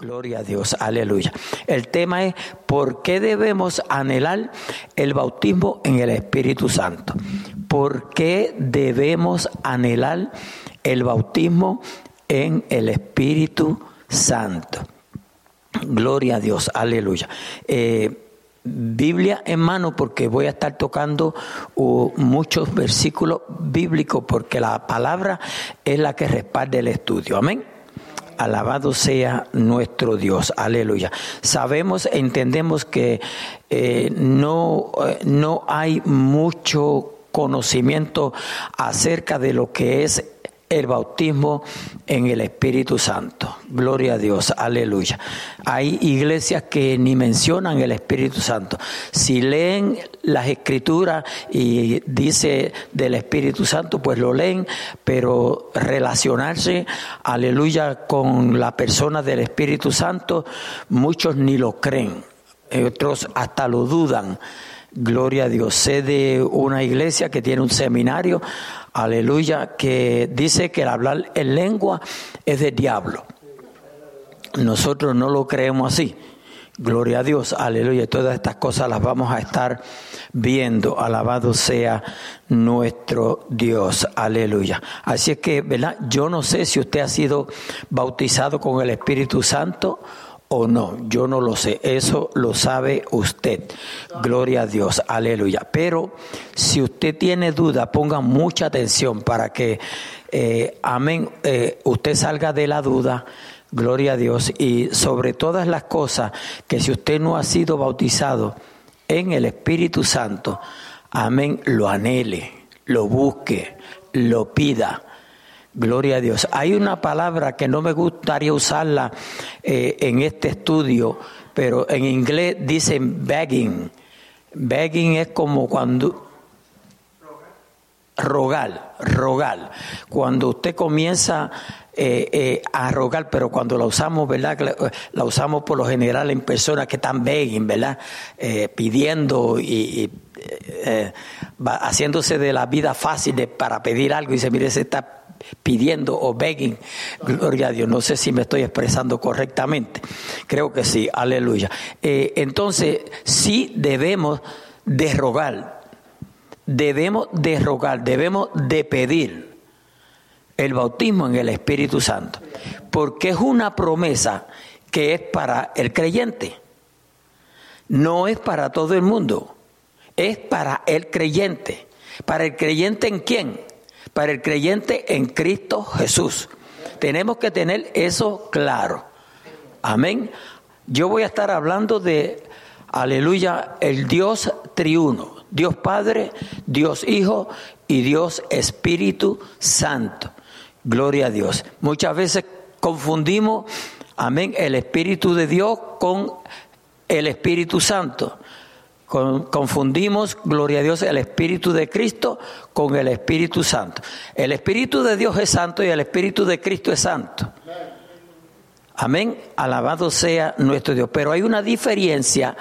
Gloria a Dios, aleluya. El tema es ¿por qué debemos anhelar el bautismo en el Espíritu Santo? ¿Por qué debemos anhelar el bautismo en el Espíritu Santo? Gloria a Dios, aleluya. Eh, Biblia en mano porque voy a estar tocando uh, muchos versículos bíblicos porque la palabra es la que respalda el estudio. Amén. Alabado sea nuestro Dios, aleluya. Sabemos, entendemos que eh, no, eh, no hay mucho conocimiento acerca de lo que es el bautismo en el Espíritu Santo. Gloria a Dios, aleluya. Hay iglesias que ni mencionan el Espíritu Santo. Si leen las escrituras y dice del Espíritu Santo, pues lo leen, pero relacionarse, aleluya, con la persona del Espíritu Santo, muchos ni lo creen, otros hasta lo dudan. Gloria a Dios. Sé de una iglesia que tiene un seminario aleluya, que dice que el hablar en lengua es de diablo. Nosotros no lo creemos así. Gloria a Dios, aleluya. Todas estas cosas las vamos a estar viendo. Alabado sea nuestro Dios, aleluya. Así es que, ¿verdad? Yo no sé si usted ha sido bautizado con el Espíritu Santo o no, yo no lo sé, eso lo sabe usted. Gloria a Dios, aleluya. Pero si usted tiene duda, ponga mucha atención para que, eh, amén, eh, usted salga de la duda. Gloria a Dios. Y sobre todas las cosas, que si usted no ha sido bautizado en el Espíritu Santo, amén, lo anhele, lo busque, lo pida Gloria a Dios. Hay una palabra que no me gustaría usarla eh, en este estudio, pero en inglés dicen begging. Begging es como cuando... Rogar, rogar. Cuando usted comienza eh, eh, a rogar, pero cuando la usamos, ¿verdad? La usamos por lo general en personas que están begging, ¿verdad? pidiendo y, haciéndose de la vida fácil para pedir algo y dice, mire, se está pidiendo o begging. Gloria a Dios. No sé si me estoy expresando correctamente. Creo que sí. Aleluya. Eh, entonces, sí debemos de rogar. Debemos de rogar, debemos de pedir el bautismo en el Espíritu Santo. Porque es una promesa que es para el creyente. No es para todo el mundo. Es para el creyente. ¿Para el creyente en quién? Para el creyente en Cristo Jesús. Tenemos que tener eso claro. Amén. Yo voy a estar hablando de, aleluya, el Dios triuno. Dios Padre, Dios Hijo y Dios Espíritu Santo. Gloria a Dios. Muchas veces confundimos, amén, el Espíritu de Dios con el Espíritu Santo confundimos, gloria a Dios, el Espíritu de Cristo con el Espíritu Santo. El Espíritu de Dios es santo y el Espíritu de Cristo es santo. Amén, alabado sea nuestro Dios. Pero hay una diferencia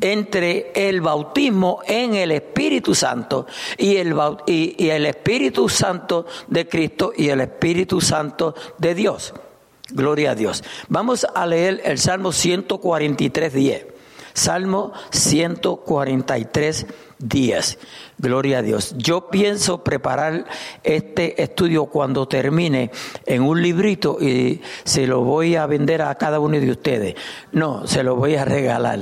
entre el bautismo en el Espíritu Santo y el, el Espíritu Santo de Cristo y el Espíritu Santo de Dios. Gloria a Dios. Vamos a leer el Salmo 143, 10. Salmo 143, días. Gloria a Dios. Yo pienso preparar este estudio cuando termine en un librito y se lo voy a vender a cada uno de ustedes. No, se lo voy a regalar.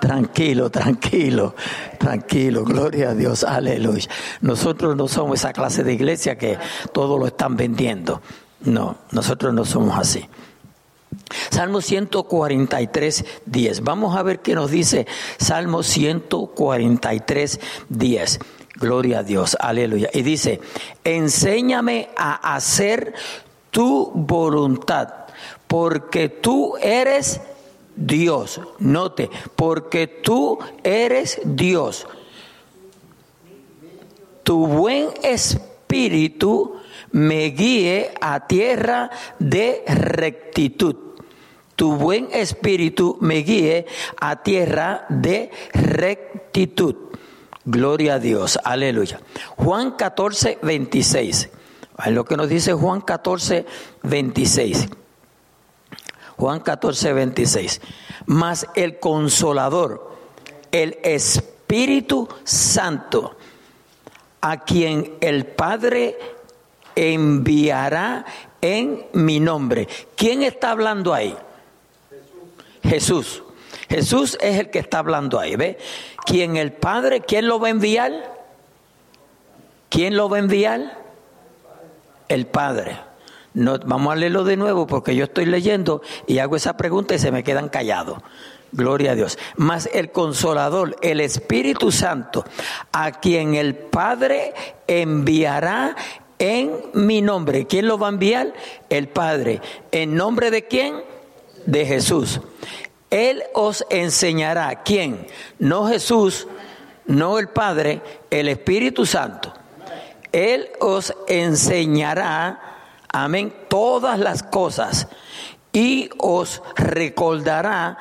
Tranquilo, tranquilo, tranquilo. Gloria a Dios. Aleluya. Nosotros no somos esa clase de iglesia que todo lo están vendiendo. No, nosotros no somos así. Salmo 143, 10. Vamos a ver qué nos dice Salmo 143, 10. Gloria a Dios, aleluya. Y dice, enséñame a hacer tu voluntad, porque tú eres Dios. Note, porque tú eres Dios. Tu buen espíritu me guíe a tierra de rectitud. Tu buen espíritu me guíe a tierra de rectitud. Gloria a Dios, aleluya. Juan 14, 26. Es lo que nos dice Juan 14, 26. Juan 14, 26. Mas el consolador, el Espíritu Santo, a quien el Padre enviará en mi nombre. ¿Quién está hablando ahí? Jesús. Jesús es el que está hablando ahí, ¿ve? ¿Quién el Padre, quién lo va a enviar? ¿Quién lo va a enviar? El Padre. No, vamos a leerlo de nuevo porque yo estoy leyendo y hago esa pregunta y se me quedan callados. Gloria a Dios. Mas el consolador, el Espíritu Santo, a quien el Padre enviará en mi nombre. ¿Quién lo va a enviar? El Padre. ¿En nombre de quién? De Jesús. Él os enseñará. ¿Quién? No Jesús, no el Padre, el Espíritu Santo. Él os enseñará, amén, todas las cosas y os recordará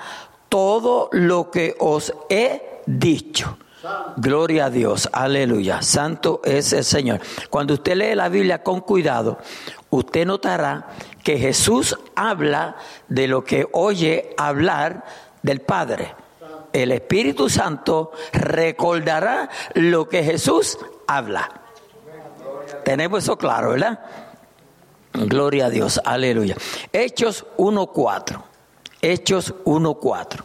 todo lo que os he dicho. Gloria a Dios, aleluya. Santo es el Señor. Cuando usted lee la Biblia con cuidado, usted notará que Jesús habla de lo que oye hablar del Padre. El Espíritu Santo recordará lo que Jesús habla. Tenemos eso claro, ¿verdad? Gloria a Dios, aleluya. Hechos 1.4. Hechos 1.4.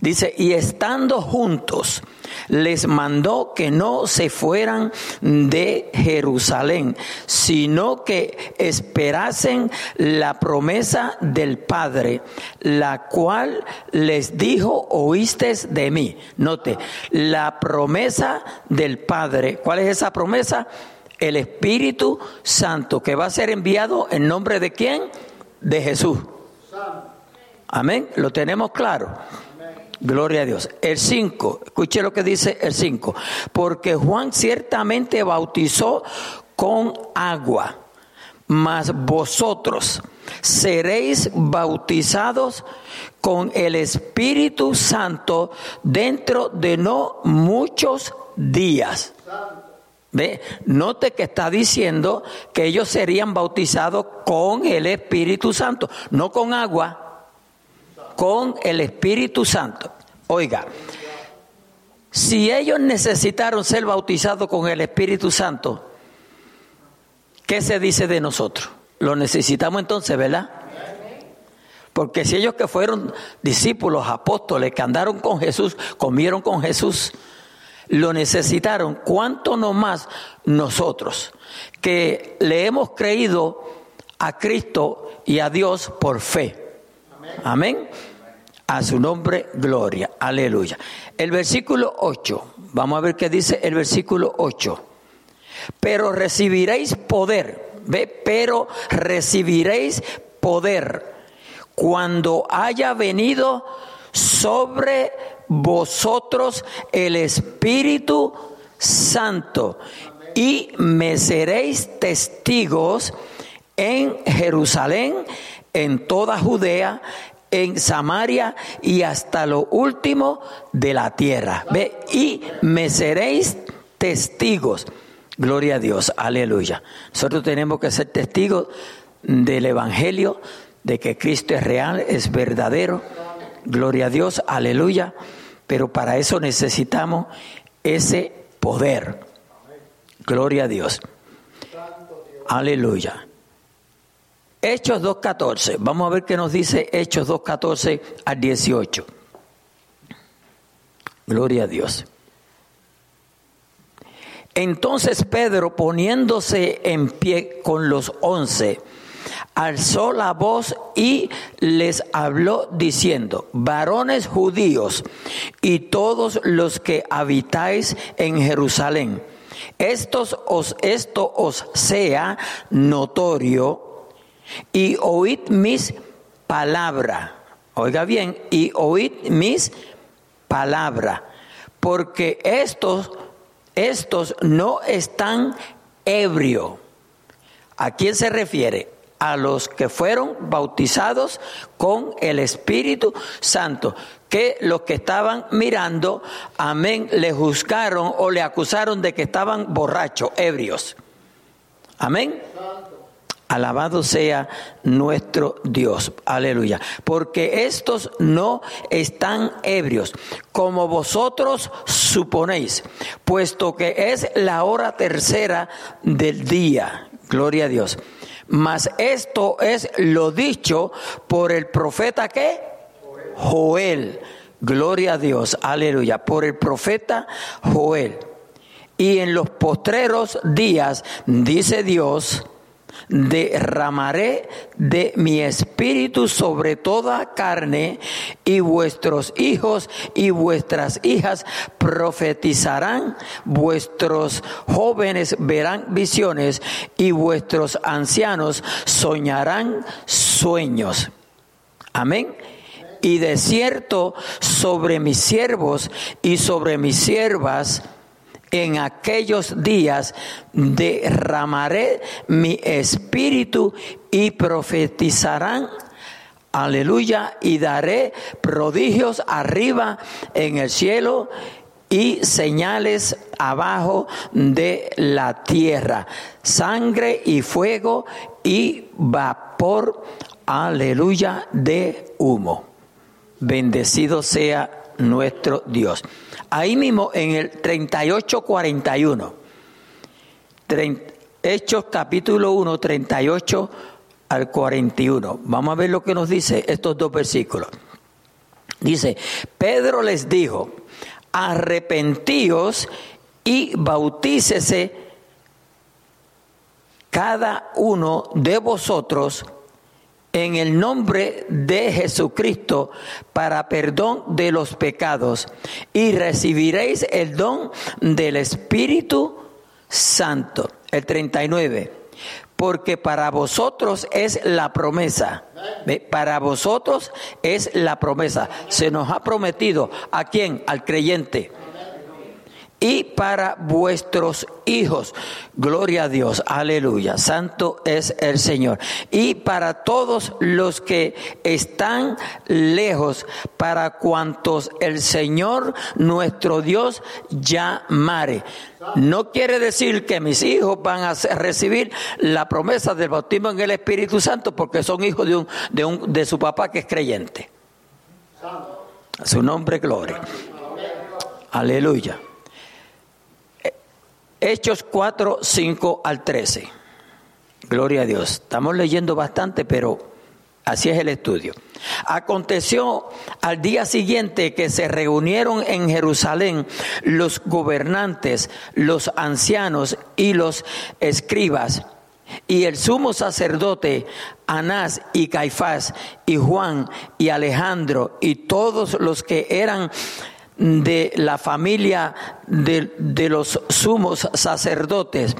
Dice, y estando juntos, les mandó que no se fueran de Jerusalén, sino que esperasen la promesa del Padre, la cual les dijo, oíste de mí. Note, la promesa del Padre. ¿Cuál es esa promesa? El Espíritu Santo, que va a ser enviado en nombre de quién? De Jesús. Amén. Lo tenemos claro. Gloria a Dios. El 5, escuche lo que dice el 5. Porque Juan ciertamente bautizó con agua, mas vosotros seréis bautizados con el Espíritu Santo dentro de no muchos días. ¿Ve? Note que está diciendo que ellos serían bautizados con el Espíritu Santo, no con agua con el Espíritu Santo. Oiga, si ellos necesitaron ser bautizados con el Espíritu Santo, ¿qué se dice de nosotros? Lo necesitamos entonces, ¿verdad? Porque si ellos que fueron discípulos, apóstoles, que andaron con Jesús, comieron con Jesús, lo necesitaron, ¿cuánto no más nosotros que le hemos creído a Cristo y a Dios por fe? Amén. A su nombre, gloria. Aleluya. El versículo 8. Vamos a ver qué dice el versículo 8. Pero recibiréis poder. ¿Ve? Pero recibiréis poder cuando haya venido sobre vosotros el Espíritu Santo y me seréis testigos en Jerusalén, en toda Judea, en Samaria y hasta lo último de la tierra. Ve, y me seréis testigos. Gloria a Dios, aleluya. Nosotros tenemos que ser testigos del Evangelio, de que Cristo es real, es verdadero. Gloria a Dios, aleluya. Pero para eso necesitamos ese poder. Gloria a Dios. Aleluya. Hechos 2.14. Vamos a ver qué nos dice Hechos 2.14 al 18. Gloria a Dios. Entonces Pedro, poniéndose en pie con los once, alzó la voz y les habló diciendo, varones judíos y todos los que habitáis en Jerusalén, os, esto os sea notorio y oíd mis palabras. Oiga bien, y oíd mis palabras, porque estos, estos no están ebrio. ¿A quién se refiere? A los que fueron bautizados con el Espíritu Santo, que los que estaban mirando, amén, le juzgaron o le acusaron de que estaban borrachos, ebrios. Amén. Alabado sea nuestro Dios. Aleluya. Porque estos no están ebrios, como vosotros suponéis, puesto que es la hora tercera del día. Gloria a Dios. Mas esto es lo dicho por el profeta que Joel. Gloria a Dios. Aleluya. Por el profeta Joel. Y en los postreros días, dice Dios, derramaré de mi espíritu sobre toda carne y vuestros hijos y vuestras hijas profetizarán, vuestros jóvenes verán visiones y vuestros ancianos soñarán sueños. Amén. Y de cierto sobre mis siervos y sobre mis siervas, en aquellos días derramaré mi espíritu y profetizarán. Aleluya. Y daré prodigios arriba en el cielo y señales abajo de la tierra. Sangre y fuego y vapor. Aleluya de humo. Bendecido sea nuestro Dios. Ahí mismo en el 38-41, Hechos capítulo 1, 38 al 41. Vamos a ver lo que nos dice estos dos versículos. Dice, Pedro les dijo, arrepentíos y bautícese cada uno de vosotros en el nombre de Jesucristo para perdón de los pecados y recibiréis el don del Espíritu Santo. El 39. Porque para vosotros es la promesa. Para vosotros es la promesa. Se nos ha prometido. ¿A quién? Al creyente y para vuestros hijos. Gloria a Dios, aleluya, santo es el Señor. Y para todos los que están lejos, para cuantos el Señor nuestro Dios llamare. No quiere decir que mis hijos van a recibir la promesa del bautismo en el Espíritu Santo porque son hijos de, un, de, un, de su papá que es creyente. A su nombre, gloria. Aleluya. Hechos 4, 5 al 13. Gloria a Dios. Estamos leyendo bastante, pero así es el estudio. Aconteció al día siguiente que se reunieron en Jerusalén los gobernantes, los ancianos y los escribas. Y el sumo sacerdote Anás y Caifás y Juan y Alejandro y todos los que eran de la familia de, los sumos sacerdotes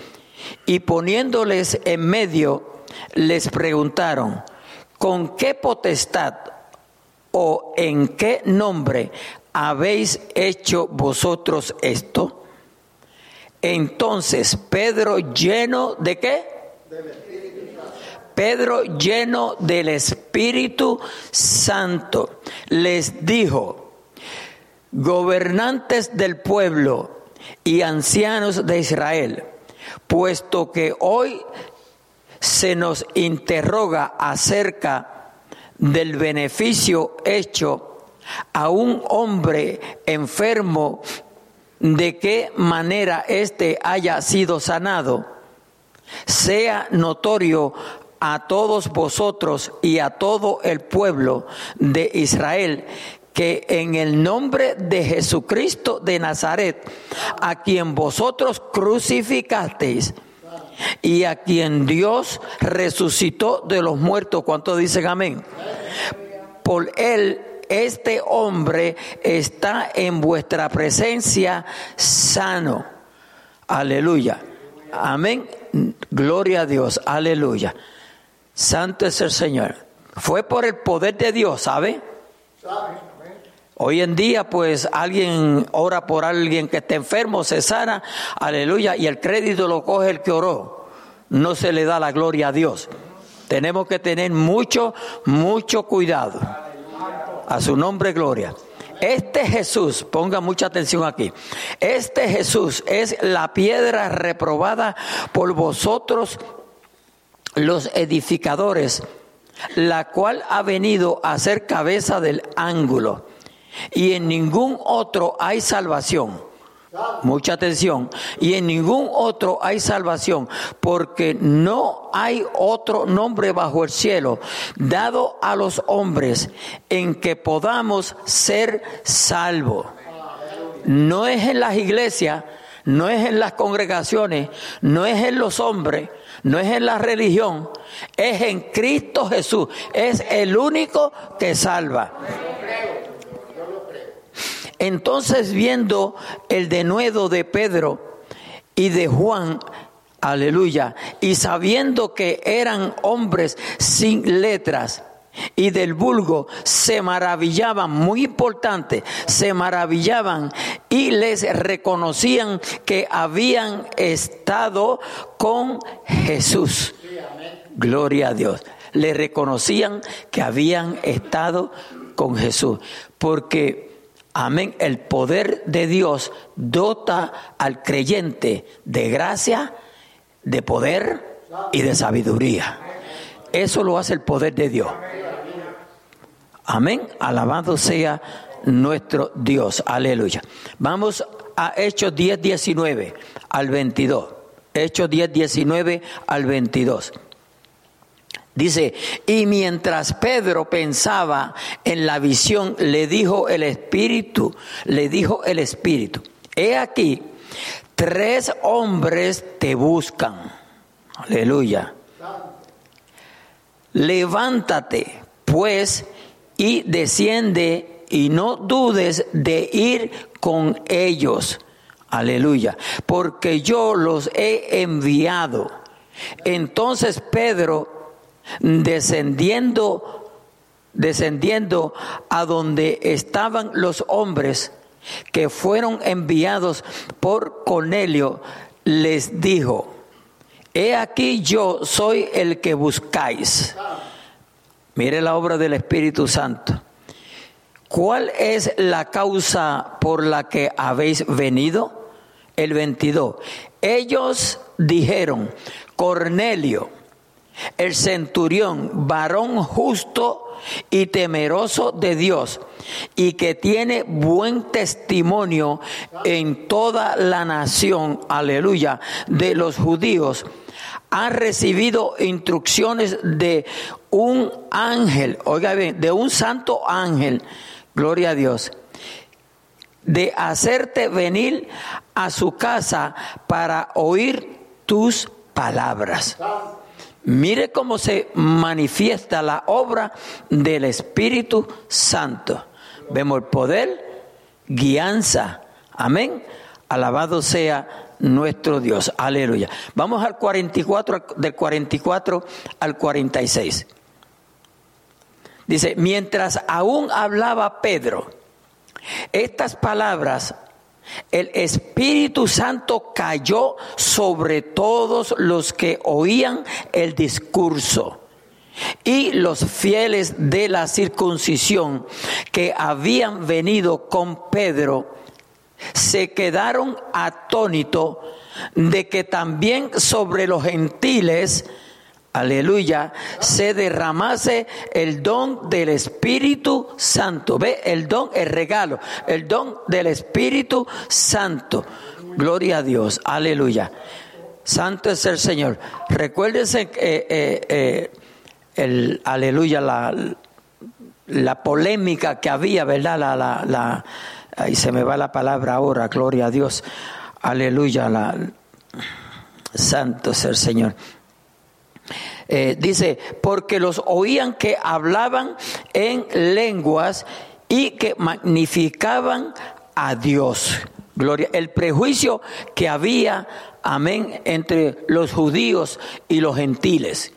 y poniéndoles en medio, les preguntaron, ¿con qué potestad o en qué nombre habéis hecho vosotros esto? Entonces Pedro lleno de qué? Pedro lleno del Espíritu Santo les dijo, gobernantes del pueblo y ancianos de Israel, puesto que hoy se nos interroga acerca del beneficio hecho a un hombre enfermo, de qué manera éste haya sido sanado, sea notorio a todos vosotros y a todo el pueblo de Israel que en el nombre de Jesucristo de Nazaret, a quien vosotros crucificasteis y a quien Dios resucitó de los muertos, ¿cuánto dicen amén? Por él este hombre está en vuestra presencia sano. Aleluya. Amén. Gloria a Dios. Aleluya. Santo es el Señor. Fue por el poder de Dios, ¿sabe? ¿Sabe? Hoy en día, pues alguien ora por alguien que está enfermo, se sana, aleluya, y el crédito lo coge el que oró. No se le da la gloria a Dios. Tenemos que tener mucho, mucho cuidado. A su nombre, gloria. Este Jesús, ponga mucha atención aquí, este Jesús es la piedra reprobada por vosotros los edificadores, la cual ha venido a ser cabeza del ángulo, y en ningún otro hay salvación. Mucha atención. Y en ningún otro hay salvación, porque no hay otro nombre bajo el cielo dado a los hombres en que podamos ser salvos. No es en las iglesias, no es en las congregaciones, no es en los hombres, no es en la religión, es en Cristo Jesús. Es el único que salva. Entonces viendo el denuedo de Pedro y de Juan, aleluya, y sabiendo que eran hombres sin letras, y del vulgo se maravillaban, muy importante, se maravillaban y les reconocían que habían estado con Jesús. Gloria a Dios. Le reconocían que habían estado con Jesús. Porque, amén, el poder de Dios dota al creyente de gracia, de poder y de sabiduría. Eso lo hace el poder de Dios. Amén. Alabado sea nuestro Dios. Aleluya. Vamos a Hechos 10, 19 al 22. Hechos 10, 19 al 22. Dice, y mientras Pedro pensaba en la visión, le dijo el Espíritu, le dijo el Espíritu, he aquí, tres hombres te buscan. Aleluya. Levántate, pues, y desciende y no dudes de ir con ellos. Aleluya. Porque yo los he enviado. Entonces Pedro, descendiendo, descendiendo a donde estaban los hombres que fueron enviados por Cornelio, les dijo, he aquí yo soy el que buscáis. Mire la obra del Espíritu Santo. ¿Cuál es la causa por la que habéis venido? El 22. Ellos dijeron, Cornelio, el centurión, varón justo y temeroso de Dios, y que tiene buen testimonio en toda la nación, aleluya, de los judíos, ha recibido instrucciones de un ángel, oiga bien, de un santo ángel, gloria a Dios, de hacerte venir a su casa para oír tus palabras. Mire cómo se manifiesta la obra del Espíritu Santo. Vemos el poder, guianza. Amén. Alabado sea nuestro Dios. Aleluya. Vamos al 44, del 44 al 46. Dice, mientras aún hablaba Pedro estas palabras, el Espíritu Santo cayó sobre todos los que oían el discurso. Y los fieles de la circuncisión que habían venido con Pedro se quedaron atónitos de que también sobre los gentiles, aleluya, se derramase el don del Espíritu Santo. Ve, el don, el regalo, el don del Espíritu Santo. Gloria a Dios, aleluya. Santo es el Señor. Recuérdense que eh, eh, el, aleluya, la, la polémica que había, ¿verdad? La, la, la Ahí se me va la palabra ahora, gloria a Dios. Aleluya, santo es el Señor. Eh, dice, porque los oían que hablaban en lenguas y que magnificaban a Dios. Gloria, el prejuicio que había, amén, entre los judíos y los gentiles.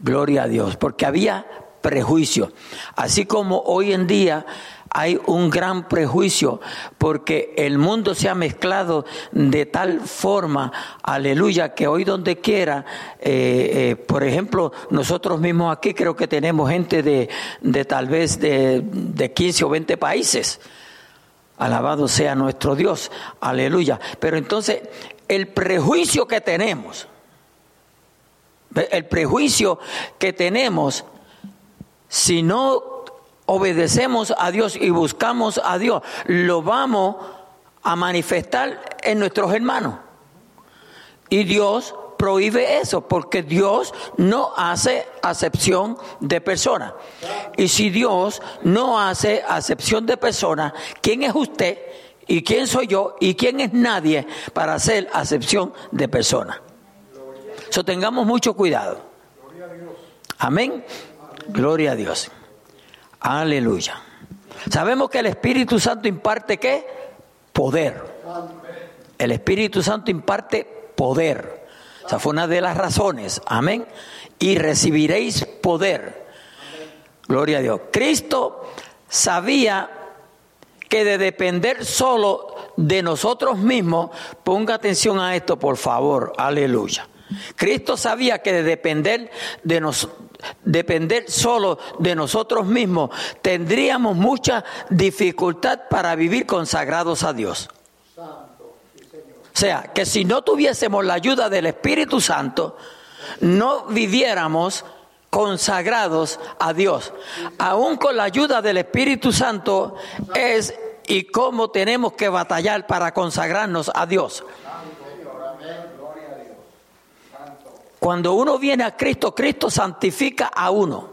Gloria a Dios, porque había prejuicio. Así como hoy en día hay un gran prejuicio porque el mundo se ha mezclado de tal forma, aleluya, que hoy donde quiera, eh, eh, por ejemplo, nosotros mismos aquí creo que tenemos gente de, de tal vez de, de 15 o 20 países. Alabado sea nuestro Dios, aleluya. Pero entonces, el prejuicio que tenemos, El prejuicio que tenemos, si no obedecemos a Dios y buscamos a Dios, lo vamos a manifestar en nuestros hermanos. Y Dios prohíbe eso, porque Dios no hace acepción de personas. Y si Dios no hace acepción de personas, ¿quién es usted? ¿Y quién soy yo? ¿Y quién es nadie para hacer acepción de personas? So, tengamos mucho cuidado. Amén. Gloria a Dios. Aleluya. Sabemos que el Espíritu Santo imparte qué? Poder. El Espíritu Santo imparte poder. Esa fue una de las razones. Amén. Y recibiréis poder. Gloria a Dios. Cristo sabía que de depender solo de nosotros mismos, ponga atención a esto, por favor. Aleluya. Cristo sabía que de depender de nosotros depender solo de nosotros mismos, tendríamos mucha dificultad para vivir consagrados a Dios. O sea, que si no tuviésemos la ayuda del Espíritu Santo, no viviéramos consagrados a Dios. Aún con la ayuda del Espíritu Santo es y cómo tenemos que batallar para consagrarnos a Dios. Cuando uno viene a Cristo, Cristo santifica a uno.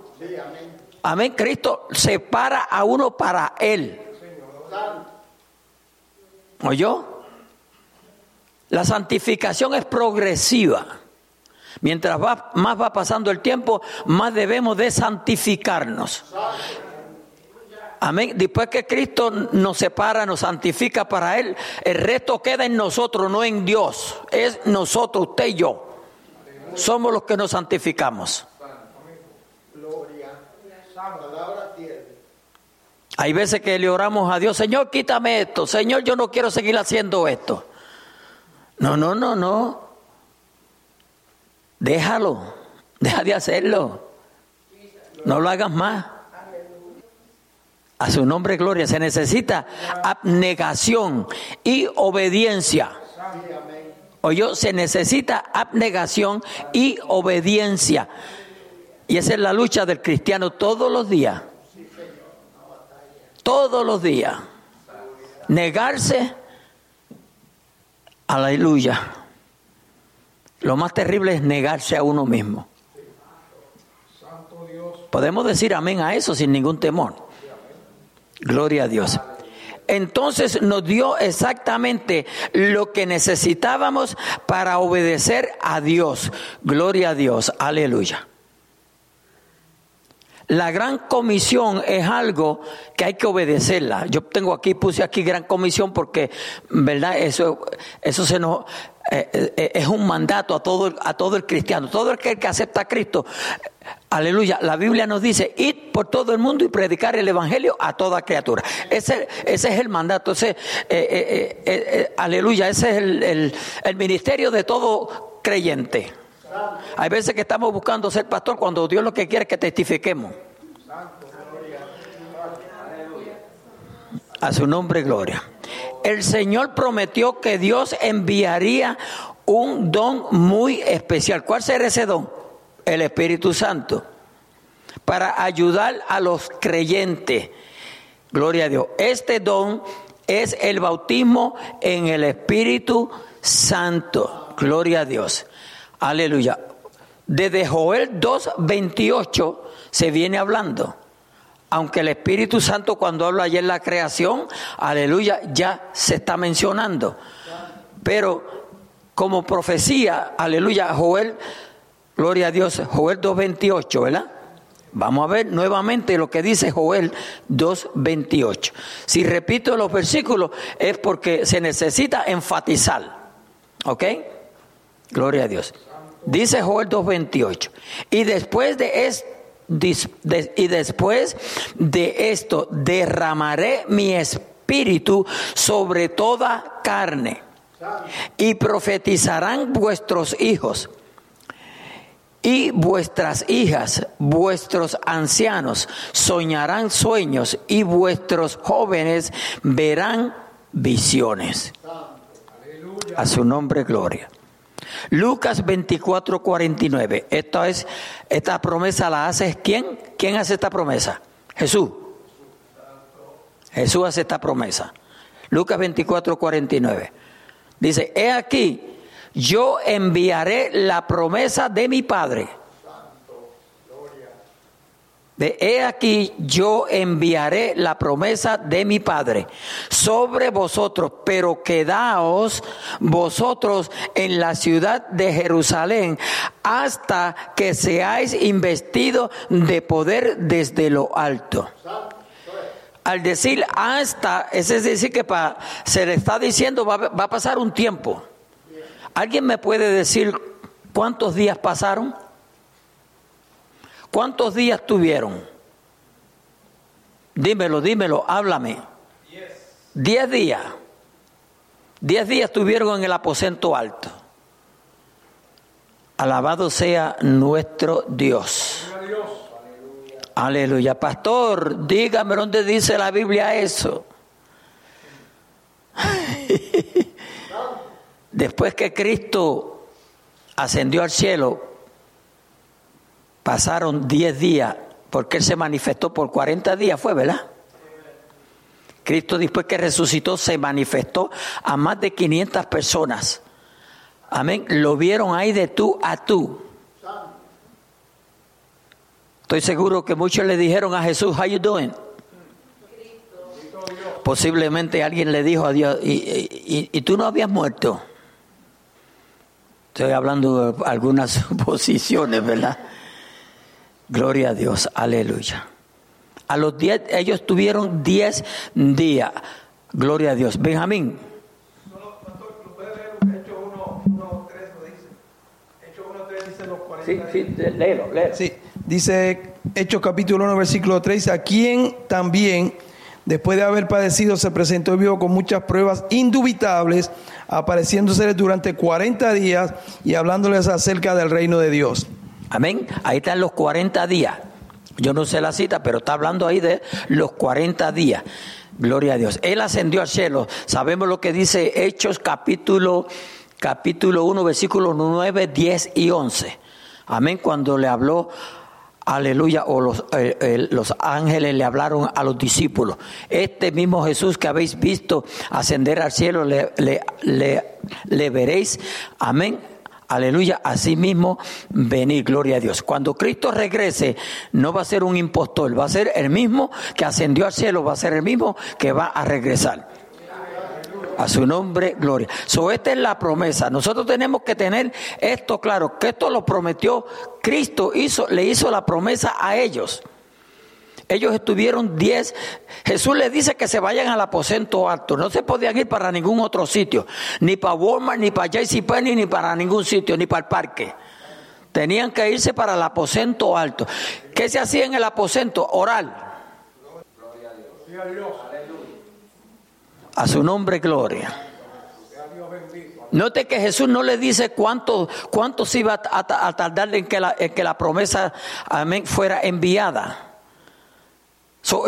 Amén. Cristo separa a uno para Él. ¿Oyó? La santificación es progresiva. Mientras más va pasando el tiempo, más debemos de santificarnos. Amén. Después que Cristo nos separa, nos santifica para Él, el resto queda en nosotros, no en Dios. Es nosotros, usted y yo somos los que nos santificamos. Hay veces que le oramos a Dios, Señor, quítame esto, Señor, yo no quiero seguir haciendo esto. No, no, no, no. Déjalo, deja de hacerlo. No lo hagas más. A su nombre, gloria. Se necesita abnegación y obediencia. Oye, se necesita abnegación y obediencia. Y esa es la lucha del cristiano todos los días. Todos los días. Negarse. Aleluya. Lo más terrible es negarse a uno mismo. Podemos decir amén a eso sin ningún temor. Gloria a Dios entonces nos dio exactamente lo que necesitábamos para obedecer a Dios. Gloria a Dios, aleluya. La gran comisión es algo que hay que obedecerla. Yo tengo aquí, puse aquí gran comisión porque, ¿verdad? Eso, eso se nos, eh, eh, es un mandato a todo, a todo el cristiano. Todo el que, acepta a Cristo Aleluya. La Biblia nos dice, id por todo el mundo y predicar el Evangelio a toda criatura. Ese, ese es el mandato. Ese, eh, aleluya. Ese es el, el, ministerio de todo creyente. Hay veces que estamos buscando ser pastor cuando Dios lo que quiere es que testifiquemos. A su nombre, gloria. El Señor prometió que Dios enviaría un don muy especial. ¿Cuál será ese don? el Espíritu Santo para ayudar a los creyentes. Gloria a Dios. Este don es el bautismo en el Espíritu Santo. Gloria a Dios. Aleluya. Desde Joel 2.28 se viene hablando. Aunque el Espíritu Santo cuando habla ayer la creación, aleluya, ya se está mencionando. Pero como profecía, aleluya, Joel Gloria a Dios, Joel 2.28, ¿verdad? Vamos a ver nuevamente lo que dice Joel 2.28. Si repito los versículos es porque se necesita enfatizar. ¿Ok? Gloria a Dios. Dice Joel 2.28. Y después de esto y después de esto derramaré mi espíritu sobre toda carne y profetizarán vuestros hijos y vuestras hijas, vuestros ancianos soñarán sueños y vuestros jóvenes verán visiones. A su nombre, gloria. Lucas 24, 49. Esta, es, esta promesa la hace quién? ¿Quién hace esta promesa? Jesús. Jesús hace esta promesa. Lucas 24, 49. Dice, he aquí, yo enviaré la promesa de mi Padre de he aquí yo enviaré la promesa de mi Padre sobre vosotros, pero quedaos vosotros en la ciudad de Jerusalén hasta que seáis investidos de poder desde lo alto. Al decir hasta, es decir que se le está diciendo va a pasar un tiempo. ¿Alguien me puede decir cuántos días pasaron? ¿Cuántos días tuvieron? Dímelo, dímelo, háblame. Diez. días. Diez días tuvieron en el aposento alto. Alabado sea nuestro Dios. Aleluya. Pastor, dígame dónde dice la Biblia eso. Después que Cristo ascendió al cielo, Pasaron 10 días, porque Él se manifestó por 40 días, fue, ¿verdad? Cristo después que resucitó se manifestó a más de 500 personas. Amén. Lo vieron ahí de tú a tú. Estoy seguro que muchos le dijeron a Jesús, how you doing? Posiblemente alguien le dijo a Dios, ¿y, y tú no habías muerto? Estoy hablando de algunas posiciones, ¿verdad? Gloria a Dios, aleluya. A los diez, ellos tuvieron diez días. Gloria a Dios. Benjamín. Sí, sí, léelo, léelo. Sí, dice Hechos capítulo 1, versículo 3, a quien también, después de haber padecido, se presentó vivo con muchas pruebas indubitables, apareciéndose durante 40 días y hablándoles acerca del reino de Dios. Amén. Ahí están los 40 días. Yo no sé la cita, pero está hablando ahí de los 40 días. Gloria a Dios. Él ascendió al cielo. Sabemos lo que dice Hechos capítulo, capítulo 1, versículos 9, 10 y 11. Amén. Cuando le habló, aleluya, o los, eh, los ángeles le hablaron a los discípulos. Este mismo Jesús que habéis visto ascender al cielo, le, le, le veréis. Amén Aleluya, así mismo venir, gloria a Dios. Cuando Cristo regrese, no va a ser un impostor, va a ser el mismo que ascendió al cielo, va a ser el mismo que va a regresar. A su nombre, gloria. So, esta es la promesa. Nosotros tenemos que tener esto claro, que esto lo prometió Cristo, hizo, le hizo la promesa a ellos. Ellos estuvieron diez. Jesús les dice que se vayan al aposento alto. No se podían ir para ningún otro sitio. Ni para Walmart, ni para JCPenney, ni para ningún sitio, ni para el parque. Tenían que irse para el aposento alto. ¿Qué se hacía en el aposento? Oral. A su nombre, gloria. Note que Jesús no le dice cuánto, cuánto se iba a, tardar en que la, en que la promesa fuera enviada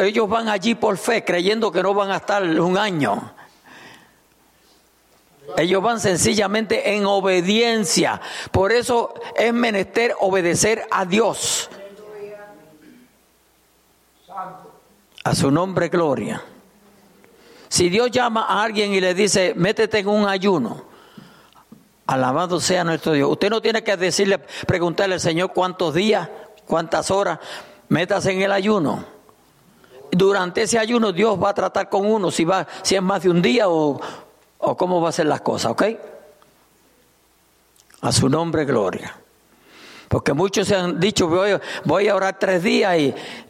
ellos van allí por fe, creyendo que no van a estar un año. Ellos van sencillamente en obediencia. Por eso es menester obedecer a Dios. A su nombre, gloria. Si Dios llama a alguien y le dice, métete en un ayuno, alabado sea nuestro Dios. Usted no tiene que decirle, preguntarle al Señor cuántos días, cuántas horas, métase en el ayuno durante ese ayuno Dios va a tratar con uno, si, va, si es más de un día o, o cómo va a ser las cosas, ¿ok? A su nombre, gloria. Porque muchos se han dicho, voy, voy a orar tres días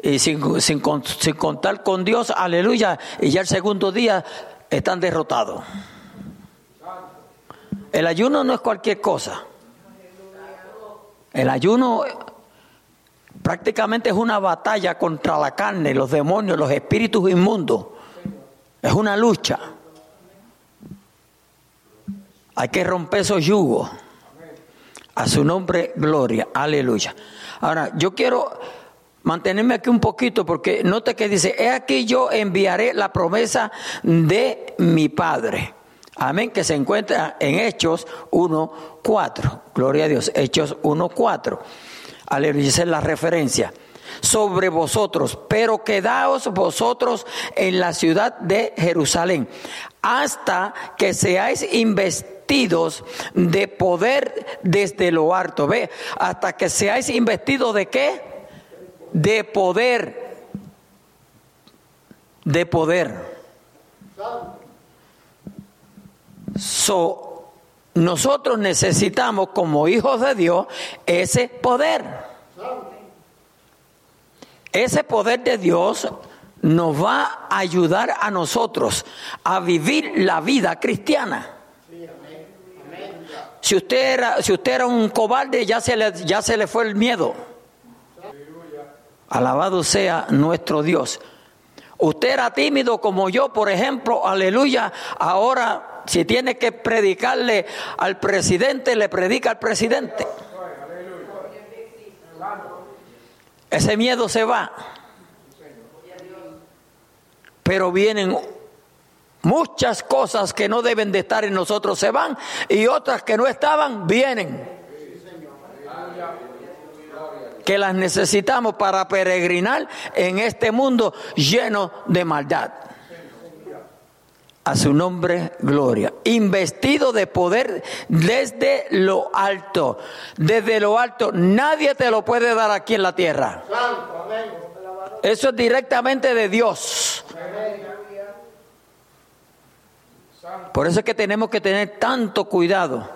y, sin, sin, sin, contar con Dios, aleluya, y ya el segundo día están derrotados. El ayuno no es cualquier cosa. El ayuno prácticamente es una batalla contra la carne, los demonios, los espíritus inmundos. Es una lucha. Hay que romper esos yugos. A su nombre, gloria. Aleluya. Ahora, yo quiero mantenerme aquí un poquito porque note que dice, he aquí yo enviaré la promesa de mi Padre. Amén, que se encuentra en Hechos 1.4. Gloria a Dios, Hechos 1.4. Aleluya, es la referencia. Sobre vosotros, pero quedaos vosotros en la ciudad de Jerusalén, hasta que seáis investidos de poder desde lo alto. Ve, hasta que seáis investidos de qué? De poder. De poder. So, nosotros necesitamos como hijos de Dios ese poder. Ese poder de Dios nos va a ayudar a nosotros a vivir la vida cristiana. Si usted era, si usted era un cobarde, ya se, ya se le fue el miedo. Alabado sea nuestro Dios. Usted era tímido como yo, por ejemplo, aleluya. Ahora, si tiene que predicarle al presidente, le predica al presidente. Ese miedo se va. Pero vienen muchas cosas que no deben de estar en nosotros, se van, y otras que no estaban, vienen que las necesitamos para peregrinar en este mundo lleno de maldad. A su nombre, gloria. Investido de poder desde lo alto. Desde lo alto. Nadie te lo puede dar aquí en la tierra. Eso es directamente de Dios. Por eso es que tenemos que tener tanto cuidado.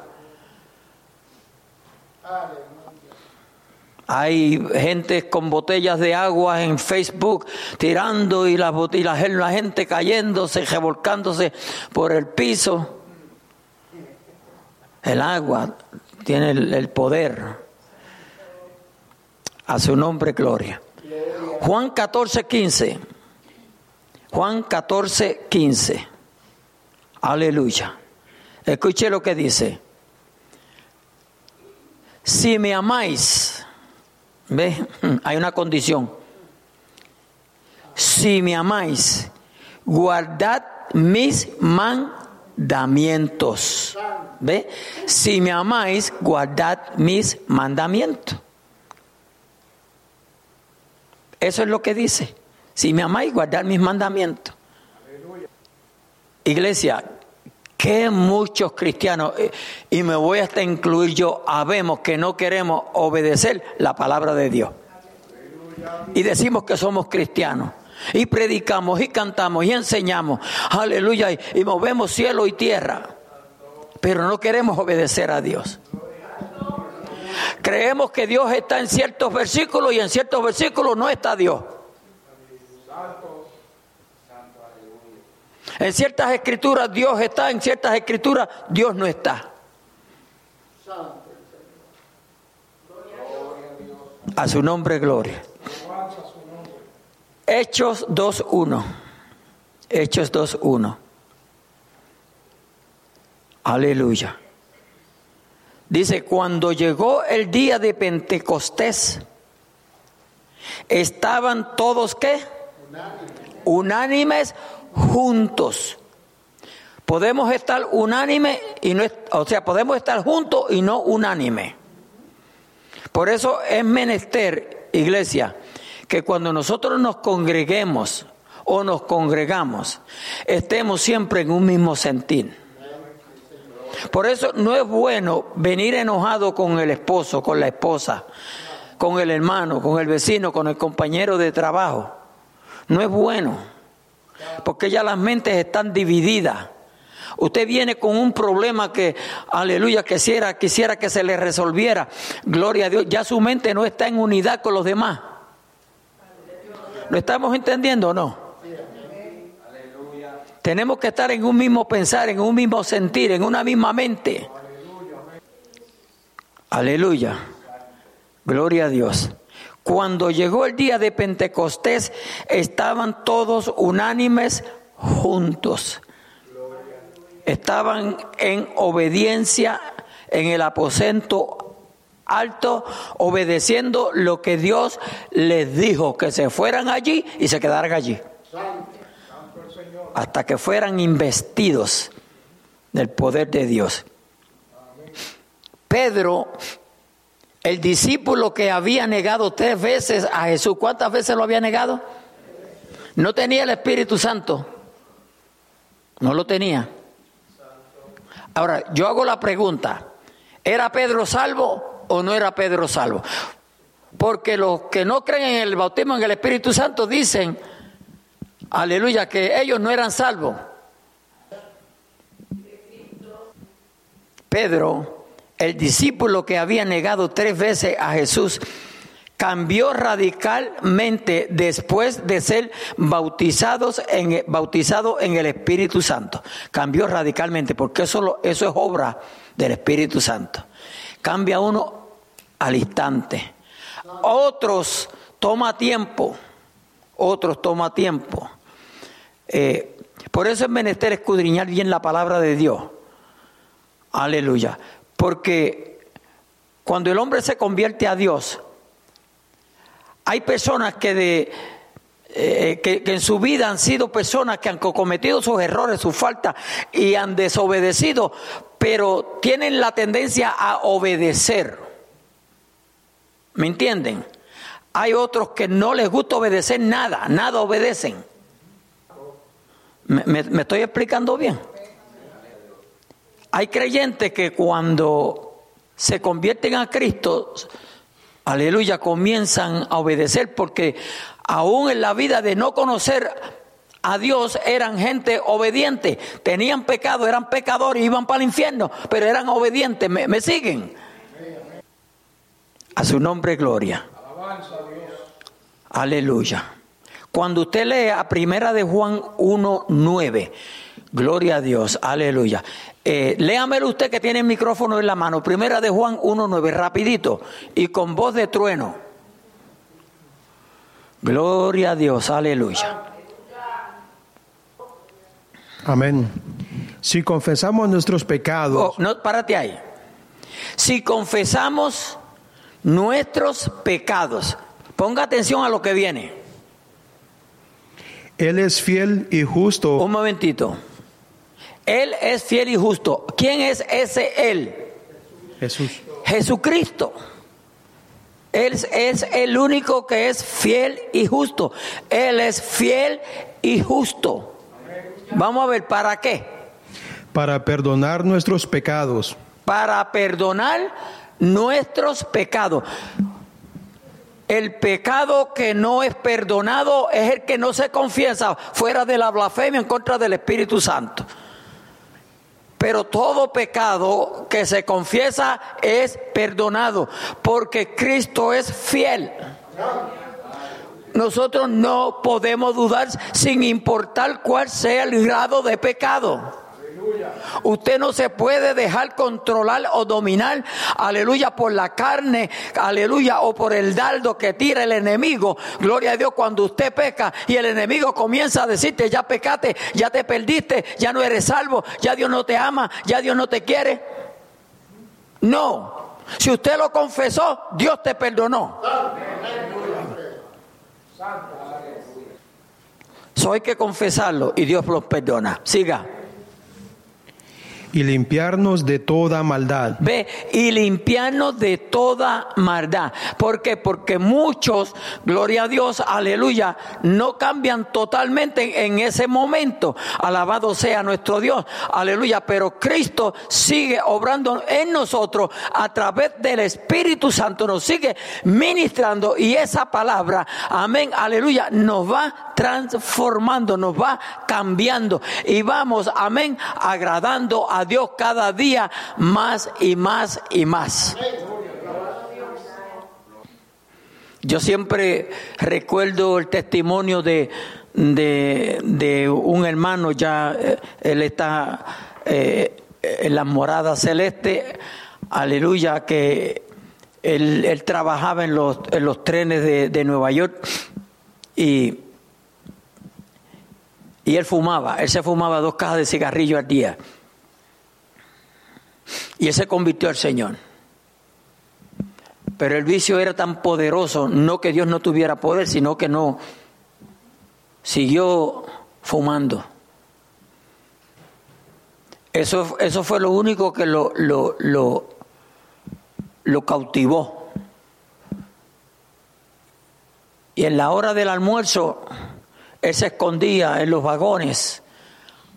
Hay gente con botellas de agua en Facebook tirando y, la, y la, gente cayéndose, revolcándose por el piso. El agua tiene el, poder. A su nombre, gloria. Juan 14, 15. Juan 14, 15. Aleluya. Escuche lo que dice. Si me amáis, ¿Ve? Hay una condición. Si me amáis, guardad mis mandamientos. ¿Ve? Si me amáis, guardad mis mandamientos. Eso es lo que dice. Si me amáis, guardad mis mandamientos. Iglesia, que muchos cristianos, eh, y me voy hasta incluir yo, habemos que no queremos obedecer la palabra de Dios. Y decimos que somos cristianos. Y predicamos y cantamos y enseñamos. Aleluya. Y, movemos cielo y tierra. Pero no queremos obedecer a Dios. Creemos que Dios está en ciertos versículos y en ciertos versículos no está Dios. En ciertas escrituras Dios está, en ciertas escrituras Dios no está. A su nombre, gloria. Hechos 2.1. Hechos 2.1. Aleluya. Dice, cuando llegó el día de Pentecostés, estaban todos qué? Unánimes juntos. Podemos estar unánime y no, o sea, podemos estar juntos y no unánime. Por eso es menester, iglesia, que cuando nosotros nos congreguemos o nos congregamos, estemos siempre en un mismo sentir. Por eso no es bueno venir enojado con el esposo, con la esposa, con el hermano, con el vecino, con el compañero de trabajo. No es bueno porque ya las mentes están divididas. Usted viene con un problema que, aleluya, quisiera, quisiera que se le resolviera. Gloria a Dios. Ya su mente no está en unidad con los demás. ¿Lo estamos entendiendo o no? Tenemos que estar en un mismo pensar, en un mismo sentir, en una misma mente. Aleluya. Gloria a Dios. Cuando llegó el día de Pentecostés, estaban todos unánimes juntos. Estaban en obediencia en el aposento alto, obedeciendo lo que Dios les dijo, que se fueran allí y se quedaran allí. Hasta que fueran investidos del poder de Dios. Pedro, el discípulo que había negado tres veces a Jesús, ¿cuántas veces lo había negado? No tenía el Espíritu Santo. No lo tenía. Ahora, yo hago la pregunta, ¿era Pedro salvo o no era Pedro salvo? Porque los que no creen en el bautismo en el Espíritu Santo dicen, aleluya, que ellos no eran salvos. Pedro, el discípulo que había negado tres veces a Jesús, cambió radicalmente después de ser bautizados en, bautizado en el Espíritu Santo. Cambió radicalmente, porque eso, eso es obra del Espíritu Santo. Cambia uno al instante. Otros toma tiempo, otros toma tiempo. Eh, por eso es menester escudriñar bien la palabra de Dios. Aleluya. Porque cuando el hombre se convierte a Dios, hay personas que, de, eh, que, en su vida han sido personas que han cometido sus errores, sus faltas y han desobedecido, pero tienen la tendencia a obedecer. ¿Me entienden? Hay otros que no les gusta obedecer nada, nada obedecen. ¿Me, me estoy explicando bien? Hay creyentes que cuando se convierten a Cristo, aleluya, comienzan a obedecer porque aún en la vida de no conocer a Dios eran gente obediente, tenían pecado, eran pecadores, iban para el infierno, pero eran obedientes, ¿me, siguen? A su nombre gloria. Aleluya. Cuando usted lee a primera de Juan 1.9, gloria a Dios, aleluya. Eh, léamelo usted que tiene el micrófono en la mano. Primera de Juan 1.9, rapidito y con voz de trueno. Gloria a Dios, aleluya. Amén. Si confesamos nuestros pecados. Oh, no, párate ahí. Si confesamos nuestros pecados, ponga atención a lo que viene. Él es fiel y justo. Un momentito. Él es fiel y justo. ¿Quién es ese Él? Jesús. Jesucristo. Él es el único que es fiel y justo. Él es fiel y justo. Vamos a ver, ¿para qué? Para perdonar nuestros pecados. Para perdonar nuestros pecados. El pecado que no es perdonado es el que no se confiesa fuera de la blasfemia en contra del Espíritu Santo. Pero todo pecado que se confiesa es perdonado, porque Cristo es fiel. Nosotros no podemos dudar sin importar cuál sea el grado de pecado. Usted no se puede dejar controlar o dominar, aleluya, por la carne, aleluya, o por el dardo que tira el enemigo. Gloria a Dios cuando usted peca y el enemigo comienza a decirte, ya pecaste, ya te perdiste, ya no eres salvo, ya Dios no te ama, ya Dios no te quiere. No, si usted lo confesó, Dios te perdonó. Eso hay que confesarlo y Dios los perdona. Siga y limpiarnos de toda maldad. Ve, y limpiarnos de toda maldad. ¿Por qué? Porque muchos, gloria a Dios, aleluya, no cambian totalmente en ese momento. Alabado sea nuestro Dios, aleluya. Pero Cristo sigue obrando en nosotros a través del Espíritu Santo, nos sigue ministrando y esa palabra, amén, aleluya, nos va transformando, nos va cambiando. Y vamos, amén, agradando a Dios cada día más y más y más. Yo siempre recuerdo el testimonio de, de, un hermano, ya eh, él está eh, en la morada celeste, aleluya, que él, trabajaba en los, en los trenes de, de Nueva York. Y, y él fumaba, él se fumaba dos cajas de cigarrillo al día. Y él se convirtió al Señor. Pero el vicio era tan poderoso, no que Dios no tuviera poder, sino que no siguió fumando. Eso, eso fue lo único que lo, lo, lo, lo cautivó. Y en la hora del almuerzo, él se escondía en los vagones,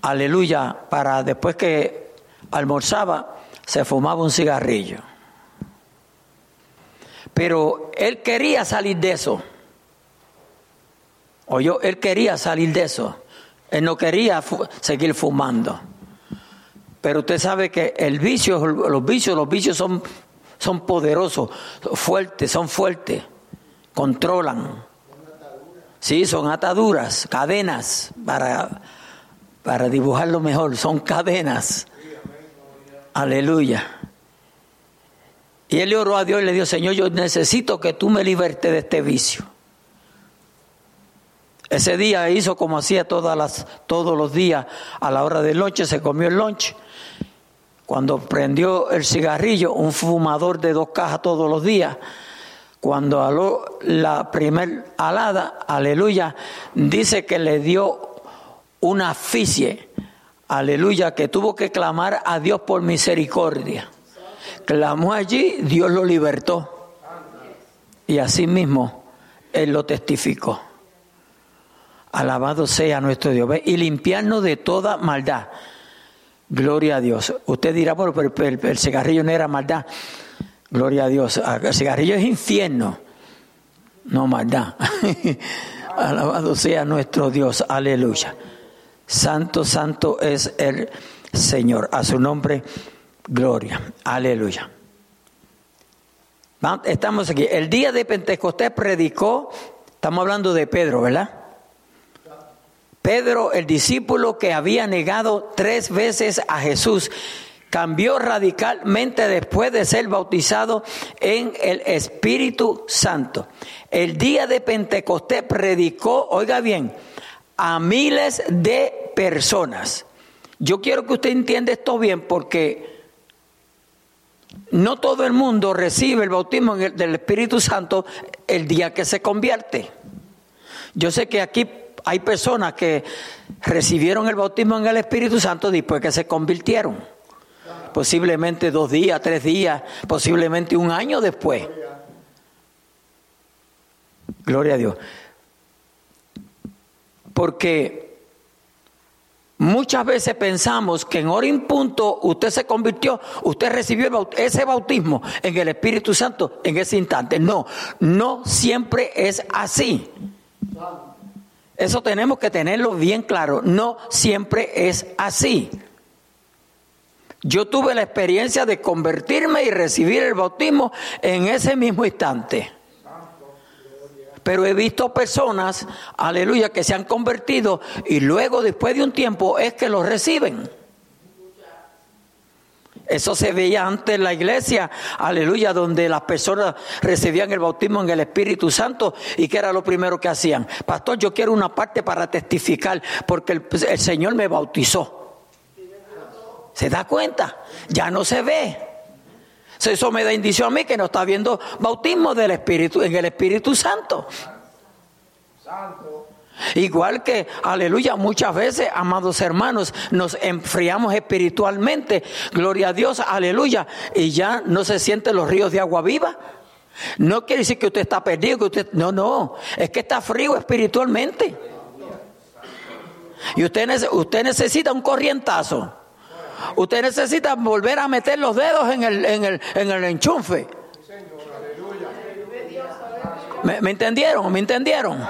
aleluya, para después que almorzaba, se fumaba un cigarrillo. Pero él quería salir de eso. O yo, él quería salir de eso. Él no quería seguir fumando. Pero usted sabe que el vicio, los vicios, los vicios son, son poderosos, fuertes, son fuertes, controlan. Sí, son ataduras, cadenas, para, para dibujarlo mejor, son cadenas. Aleluya. Y él le oró a Dios y le dijo, Señor, yo necesito que tú me libertes de este vicio. Ese día hizo como hacía todas las, todos los días a la hora del noche, se comió el lunch. Cuando prendió el cigarrillo, un fumador de dos cajas todos los días, cuando aló la primer alada, aleluya, dice que le dio una asfixia, aleluya, que tuvo que clamar a Dios por misericordia. Clamó allí, Dios lo libertó. Y así mismo Él lo testificó. Alabado sea nuestro Dios. Y limpiarnos de toda maldad. Gloria a Dios. Usted dirá, bueno, pero el, cigarrillo no era maldad. Gloria a Dios. El cigarrillo es infierno, no maldad. Alabado sea nuestro Dios. Aleluya. Santo, santo es el Señor. A su nombre, gloria. Aleluya. Estamos aquí. El día de Pentecostés predicó, estamos hablando de Pedro, ¿verdad? Pedro, el discípulo que había negado tres veces a Jesús, cambió radicalmente después de ser bautizado en el Espíritu Santo. El día de Pentecostés predicó, oiga bien, a miles de personas. Yo quiero que usted entienda esto bien porque no todo el mundo recibe el bautismo del Espíritu Santo el día que se convierte. Yo sé que aquí hay personas que recibieron el bautismo en el Espíritu Santo después que se convirtieron. Posiblemente dos días, tres días, posiblemente un año después. Gloria a Dios. Porque muchas veces pensamos que en hora punto usted se convirtió, usted recibió ese bautismo en el Espíritu Santo en ese instante. No, no siempre es así. Eso tenemos que tenerlo bien claro. No siempre es así. Yo tuve la experiencia de convertirme y recibir el bautismo en ese mismo instante. Pero he visto personas, aleluya, que se han convertido y luego después de un tiempo es que lo reciben. Eso se veía antes en la iglesia, aleluya, donde las personas recibían el bautismo en el Espíritu Santo y que era lo primero que hacían. Pastor, yo quiero una parte para testificar porque el, Señor me bautizó. ¿Se da cuenta? Ya no se ve. Eso me da indicio a mí que no está viendo bautismo del Espíritu, en el Espíritu Santo. Santo. Igual que, aleluya, muchas veces, amados hermanos, nos enfriamos espiritualmente, gloria a Dios, aleluya, y ya no se sienten los ríos de agua viva. No quiere decir que usted está perdido, que usted, no, no, es que está frío espiritualmente. Y usted, usted necesita un corrientazo. Usted necesita volver a meter los dedos en el, en el, en el enchufe. ¿Me, ¿Me entendieron? ¿Me entendieron?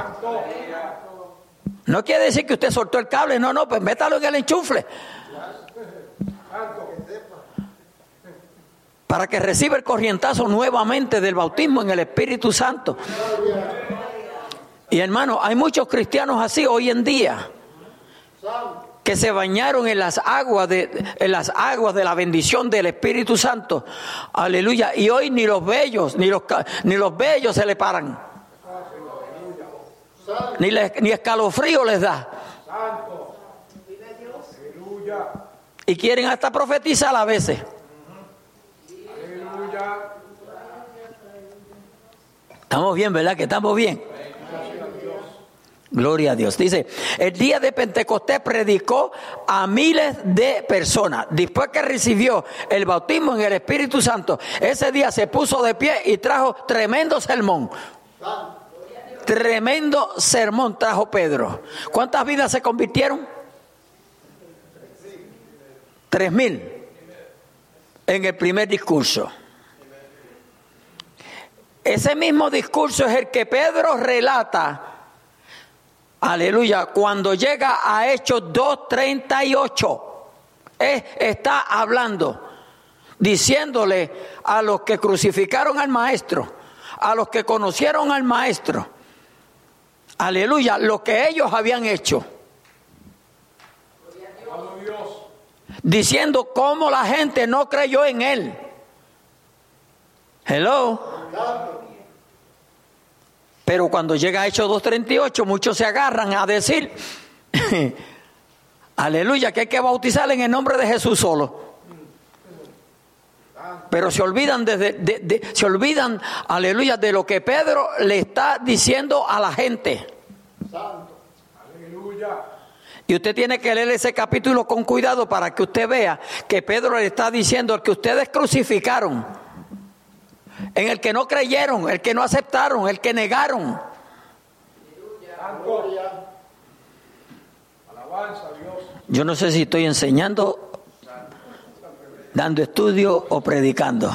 No quiere decir que usted soltó el cable, no, no, pues métalo en el enchufle. Para que reciba el corrientazo nuevamente del bautismo en el Espíritu Santo. Y hermano, hay muchos cristianos así hoy en día que se bañaron en las aguas de en las aguas de la bendición del Espíritu Santo. Aleluya. Y hoy ni los bellos, ni los ni los bellos se le paran. Ni, ni escalofrío les da. Y quieren hasta profetizar a veces. Estamos bien, ¿verdad? Que estamos bien. Gloria a Dios. Dice, el día de Pentecostés predicó a miles de personas. Después que recibió el bautismo en el Espíritu Santo, ese día se puso de pie y trajo tremendo sermón. Tremendo sermón trajo Pedro. ¿Cuántas vidas se convirtieron? Tres mil en el primer discurso. Ese mismo discurso es el que Pedro relata, aleluya, cuando llega a Hechos 2.38. está hablando, diciéndole a los que crucificaron al maestro, a los que conocieron al maestro, aleluya, lo que ellos habían hecho. Diciendo cómo la gente no creyó en él. Hello. Pero cuando llega Hechos 2.38, muchos se agarran a decir, aleluya, que hay que bautizar en el nombre de Jesús solo. Pero se olvidan, de, se olvidan, aleluya, de lo que Pedro le está diciendo a la gente. Aleluya. Y usted tiene que leer ese capítulo con cuidado para que usted vea que Pedro le está diciendo el que ustedes crucificaron, en el que no creyeron, el que no aceptaron, el que negaron. Yo no sé si estoy enseñando dando estudio o predicando.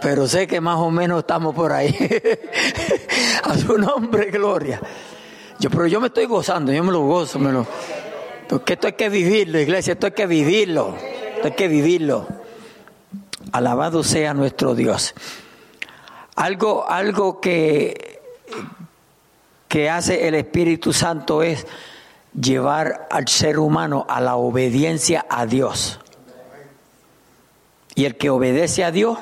Pero sé que más o menos estamos por ahí. A su nombre, gloria. Yo, pero yo me estoy gozando, yo me lo gozo, me. Porque esto hay que vivirlo, iglesia, esto hay que vivirlo. Esto hay que vivirlo. Alabado sea nuestro Dios. Algo, algo que, que hace el Espíritu Santo es llevar al ser humano a la obediencia a Dios. Y el que obedece a Dios,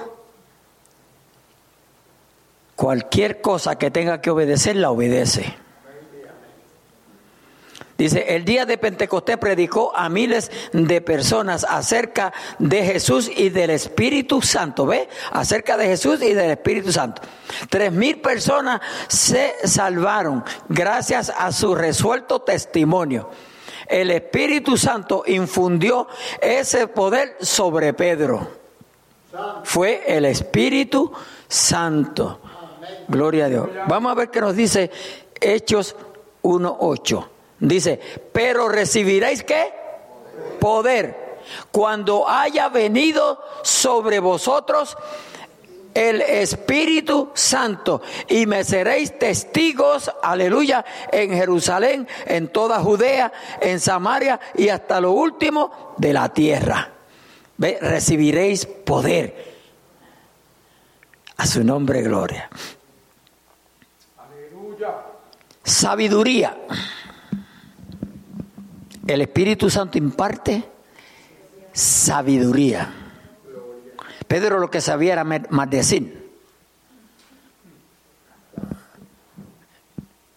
cualquier cosa que tenga que obedecer, la obedece. Dice, el día de Pentecostés predicó a miles de personas acerca de Jesús y del Espíritu Santo. ¿Ve? Acerca de Jesús y del Espíritu Santo. Tres mil personas se salvaron gracias a su resuelto testimonio. El Espíritu Santo infundió ese poder sobre Pedro fue el Espíritu Santo. Gloria a Dios. Vamos a ver qué nos dice Hechos 1.8. Dice, pero recibiréis qué? Poder. Cuando haya venido sobre vosotros el Espíritu Santo y me seréis testigos, aleluya, en Jerusalén, en toda Judea, en Samaria y hasta lo último de la tierra. Ve, recibiréis poder. A su nombre, gloria. Aleluya. Sabiduría. El Espíritu Santo imparte sabiduría. Pedro lo que sabía era decir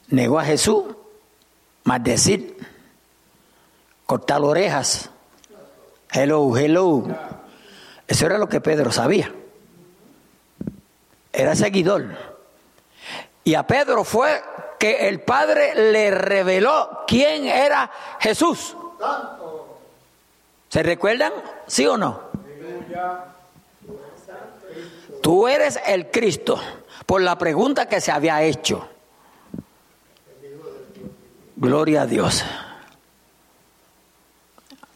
Negó a Jesús, decir cortar orejas Hello, hello. Eso era lo que Pedro sabía. Era seguidor. Y a Pedro fue que el Padre le reveló quién era Jesús. ¿Se recuerdan? ¿Sí o no? Tú eres el Cristo por la pregunta que se había hecho. Gloria a Dios.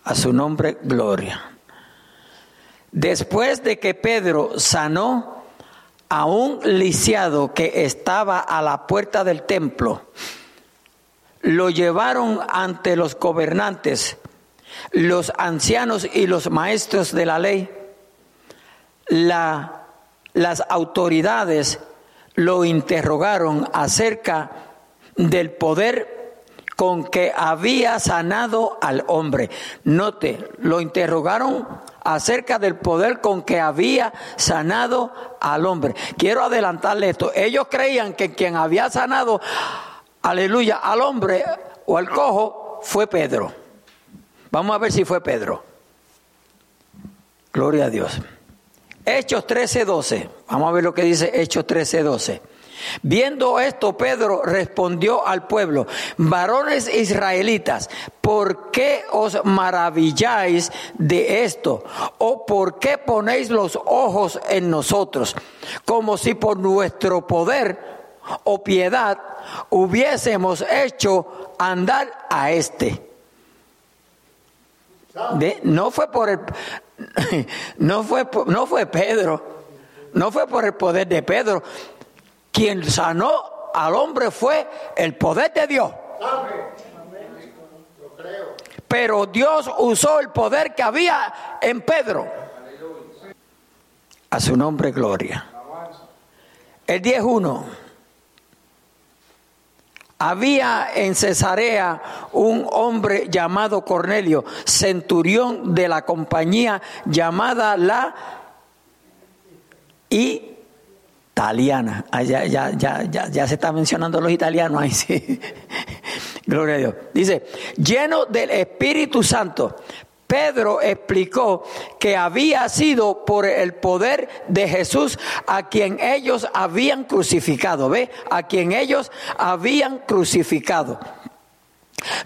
A su nombre, gloria. Después de que Pedro sanó a un lisiado que estaba a la puerta del templo, lo llevaron ante los gobernantes, los ancianos y los maestros de la ley. La, las autoridades lo interrogaron acerca del poder con que había sanado al hombre. Note, lo interrogaron acerca del poder con que había sanado al hombre. Quiero adelantarle esto. Ellos creían que quien había sanado, aleluya, al hombre o al cojo fue Pedro. Vamos a ver si fue Pedro. Gloria a Dios. Hechos 13:12. Vamos a ver lo que dice Hechos 13:12. Viendo esto, Pedro respondió al pueblo, varones israelitas, ¿por qué os maravilláis de esto? ¿O por qué ponéis los ojos en nosotros? Como si por nuestro poder o piedad hubiésemos hecho andar a este. No fue por el, no fue, no fue Pedro, no fue por el poder de Pedro, quien sanó al hombre fue el poder de Dios. Pero Dios usó el poder que había en Pedro. A su nombre, gloria. El 10.1. Había en Cesarea un hombre llamado Cornelio, centurión de la compañía llamada la y italiana. Ah, ya, ya, ya, ya, se está mencionando los italianos ahí, sí. Gloria a Dios. Dice, lleno del Espíritu Santo. Pedro explicó que había sido por el poder de Jesús a quien ellos habían crucificado, ¿ve? A quien ellos habían crucificado.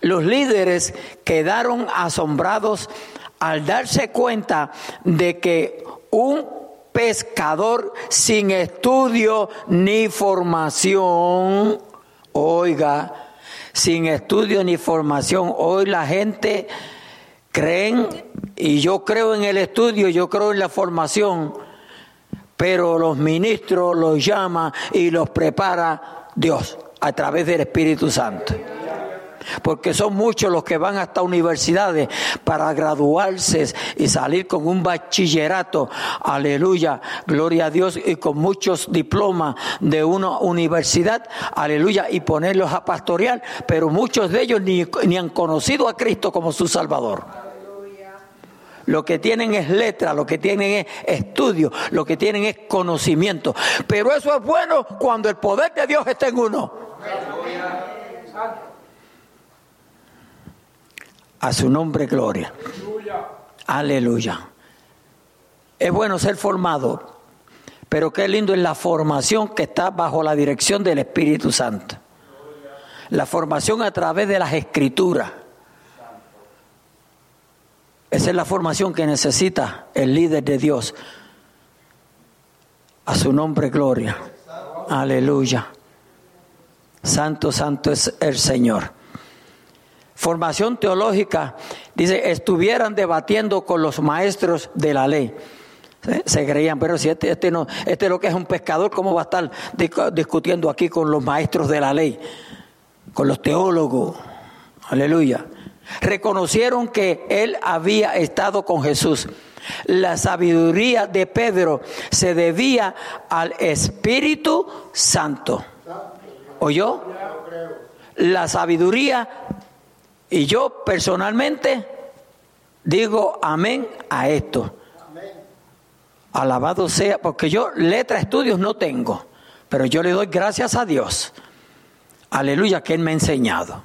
Los líderes quedaron asombrados al darse cuenta de que un pescador sin estudio ni formación. Oiga, sin estudio ni formación. Hoy la gente creen, y yo creo en el estudio, yo creo en la formación, pero los ministros los llama y los prepara Dios a través del Espíritu Santo porque son muchos los que van hasta universidades para graduarse y salir con un bachillerato, aleluya, gloria a Dios, y con muchos diplomas de una universidad, aleluya, y ponerlos a pastorear, pero muchos de ellos ni, ni han conocido a Cristo como su Salvador. Lo que tienen es letra, lo que tienen es estudio, lo que tienen es conocimiento. Pero eso es bueno cuando el poder de Dios está en uno. A su nombre, gloria. Aleluya. Es bueno ser formado, pero qué lindo es la formación que está bajo la dirección del Espíritu Santo. La formación a través de las escrituras. Esa es la formación que necesita el líder de Dios. A su nombre, gloria. Aleluya. Santo, santo es el Señor formación teológica, dice, estuvieran debatiendo con los maestros de la ley. Se creían, pero si este, este, no, este lo que es un pescador, ¿cómo va a estar discutiendo aquí con los maestros de la ley? Con los teólogos. Aleluya. Reconocieron que él había estado con Jesús. La sabiduría de Pedro se debía al Espíritu Santo. ¿Oyó? La sabiduría y yo personalmente digo amén a esto. Alabado sea, porque yo letra, estudios no tengo, pero yo le doy gracias a Dios. Aleluya, que Él me ha enseñado.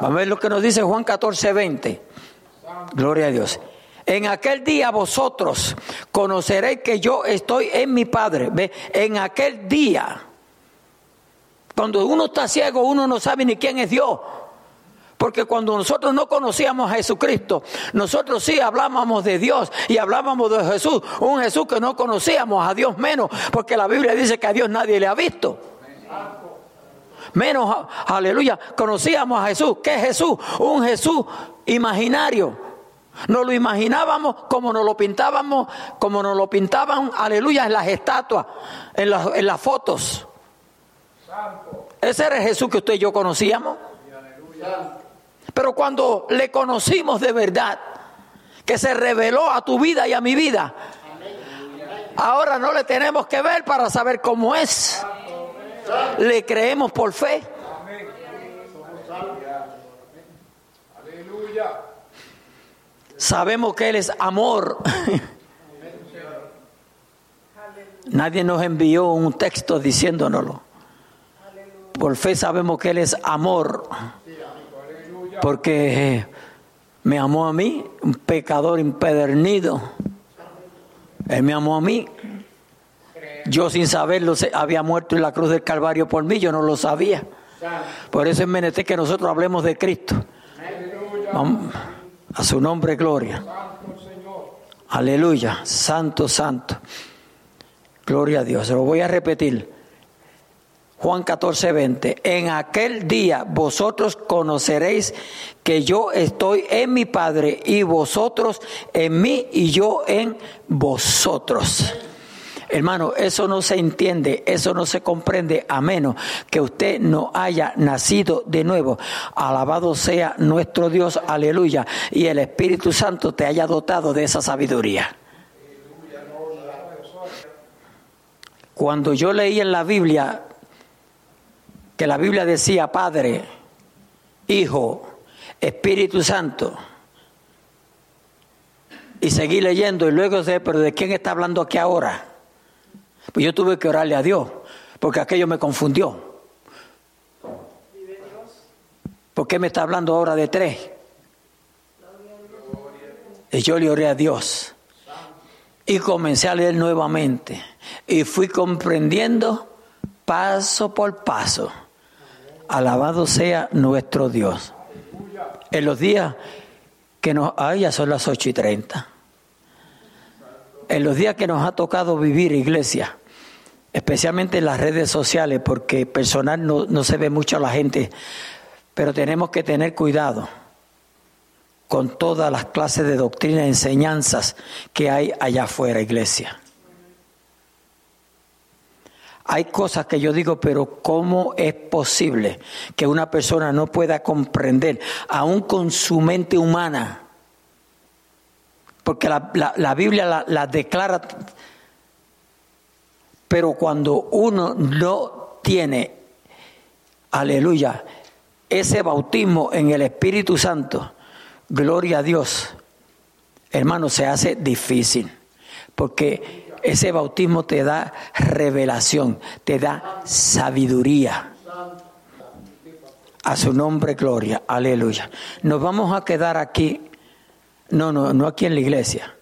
Vamos a ver lo que nos dice Juan 14, 20. Gloria a Dios. En aquel día vosotros conoceréis que yo estoy en mi Padre. ¿Ve? En aquel día, cuando uno está ciego, uno no sabe ni quién es Dios. Porque cuando nosotros no conocíamos a Jesucristo, nosotros sí hablábamos de Dios y hablábamos de Jesús, un Jesús que no conocíamos, a Dios menos, porque la Biblia dice que a Dios nadie le ha visto. Menos, aleluya, conocíamos a Jesús. ¿Qué es Jesús? Un Jesús imaginario. Nos lo imaginábamos como nos lo pintábamos, como nos lo pintaban, aleluya, en las estatuas, en las, en las fotos. Ese era el Jesús que usted y yo conocíamos. Pero cuando le conocimos de verdad, que se reveló a tu vida y a mi vida, ahora no le tenemos que ver para saber cómo es. Le creemos por fe. Sabemos que Él es amor. Nadie nos envió un texto diciéndonoslo. Por fe sabemos que Él es amor porque me amó a mí, un pecador impedernido. Él me amó a mí. Yo sin saberlo había muerto en la cruz del Calvario por mí, yo no lo sabía. Por eso es menester que nosotros hablemos de Cristo. a su nombre, gloria. Aleluya, santo, santo. Gloria a Dios. Se lo voy a repetir. Juan 14, 20. En aquel día vosotros conoceréis que yo estoy en mi Padre y vosotros en mí y yo en vosotros. Hermano, eso no se entiende, eso no se comprende a menos que usted no haya nacido de nuevo. Alabado sea nuestro Dios, aleluya, y el Espíritu Santo te haya dotado de esa sabiduría. Cuando yo leí en la Biblia que la Biblia decía Padre, Hijo, Espíritu Santo, y seguí leyendo y luego sé, pero ¿de quién está hablando aquí ahora? Pues yo tuve que orarle a Dios, porque aquello me confundió. ¿Por qué me está hablando ahora de tres? Y yo le oré a Dios. Y comencé a leer nuevamente. Y fui comprendiendo paso por paso. Alabado sea nuestro Dios. En los días que nos... Ah, ya son las ocho y treinta en los días que nos ha tocado vivir, iglesia, especialmente en las redes sociales, porque personal no, se ve mucho a la gente, pero tenemos que tener cuidado con todas las clases de doctrina y enseñanzas que hay allá afuera, iglesia. Hay cosas que yo digo, pero ¿cómo es posible que una persona no pueda comprender, aún con su mente humana, porque la, Biblia la, declara, pero cuando uno no tiene, aleluya, ese bautismo en el Espíritu Santo, gloria a Dios, hermano, se hace difícil, porque ese bautismo te da revelación, te da sabiduría. A su nombre, gloria, aleluya. Nos vamos a quedar aquí no, no, no aquí en la iglesia,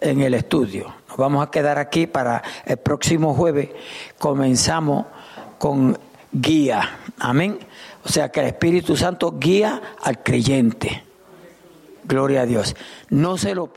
en el estudio. Nos vamos a quedar aquí para el próximo jueves. Comenzamos con guía. Amén. O sea que el Espíritu Santo guía al creyente. Gloria a Dios. No se lo